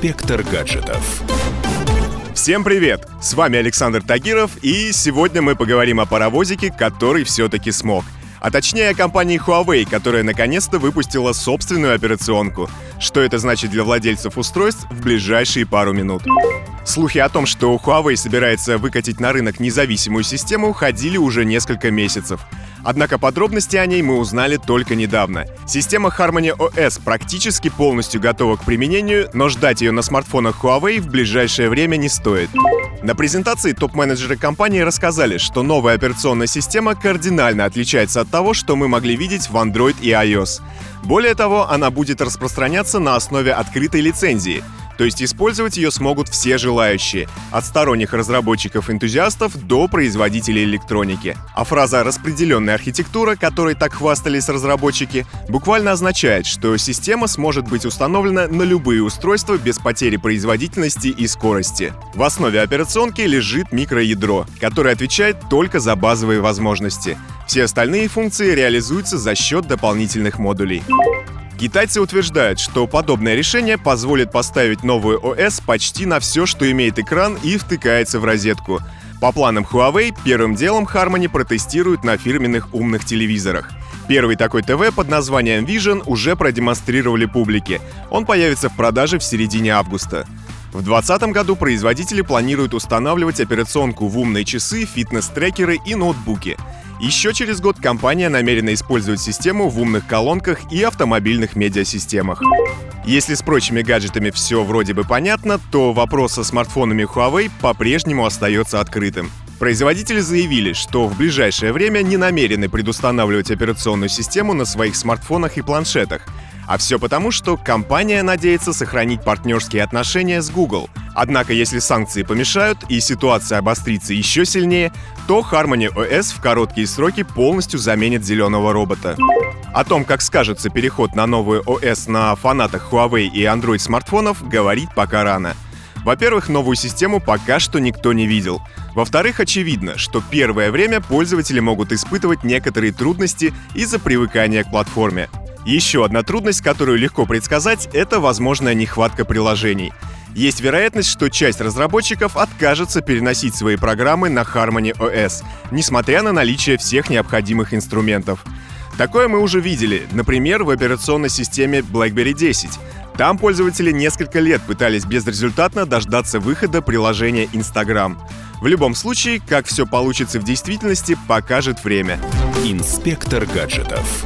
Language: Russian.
Инспектор гаджетов. Всем привет! С вами Александр Тагиров, и сегодня мы поговорим о паровозике, который все-таки смог. А точнее о компании Huawei, которая наконец-то выпустила собственную операционку. Что это значит для владельцев устройств в ближайшие пару минут. Слухи о том, что Huawei собирается выкатить на рынок независимую систему, ходили уже несколько месяцев. Однако подробности о ней мы узнали только недавно. Система Harmony OS практически полностью готова к применению, но ждать ее на смартфонах Huawei в ближайшее время не стоит. На презентации топ-менеджеры компании рассказали, что новая операционная система кардинально отличается от того, что мы могли видеть в Android и iOS. Более того, она будет распространяться на основе открытой лицензии — то есть использовать ее смогут все желающие, от сторонних разработчиков-энтузиастов до производителей электроники. А фраза «распределенная архитектура», которой так хвастались разработчики, буквально означает, что система сможет быть установлена на любые устройства без потери производительности и скорости. В основе операционки лежит микроядро, которое отвечает только за базовые возможности. Все остальные функции реализуются за счет дополнительных модулей. Китайцы утверждают, что подобное решение позволит поставить новую ОС почти на все, что имеет экран и втыкается в розетку. По планам Huawei, первым делом Harmony протестируют на фирменных умных телевизорах. Первый такой ТВ под названием Vision уже продемонстрировали публике. Он появится в продаже в середине августа. В 2020 году производители планируют устанавливать операционку в умные часы, фитнес-трекеры и ноутбуки. Еще через год компания намерена использовать систему в умных колонках и автомобильных медиасистемах. Если с прочими гаджетами все вроде бы понятно, то вопрос со смартфонами Huawei по-прежнему остается открытым. Производители заявили, что в ближайшее время не намерены предустанавливать операционную систему на своих смартфонах и планшетах, а все потому, что компания надеется сохранить партнерские отношения с Google. Однако, если санкции помешают и ситуация обострится еще сильнее, то Harmony OS в короткие сроки полностью заменит зеленого робота. О том, как скажется переход на новую OS на фанатах Huawei и Android смартфонов, говорить пока рано. Во-первых, новую систему пока что никто не видел. Во-вторых, очевидно, что первое время пользователи могут испытывать некоторые трудности из-за привыкания к платформе. Еще одна трудность, которую легко предсказать, это возможная нехватка приложений. Есть вероятность, что часть разработчиков откажется переносить свои программы на Harmony OS, несмотря на наличие всех необходимых инструментов. Такое мы уже видели, например, в операционной системе BlackBerry 10. Там пользователи несколько лет пытались безрезультатно дождаться выхода приложения Instagram. В любом случае, как все получится в действительности, покажет время. Инспектор гаджетов.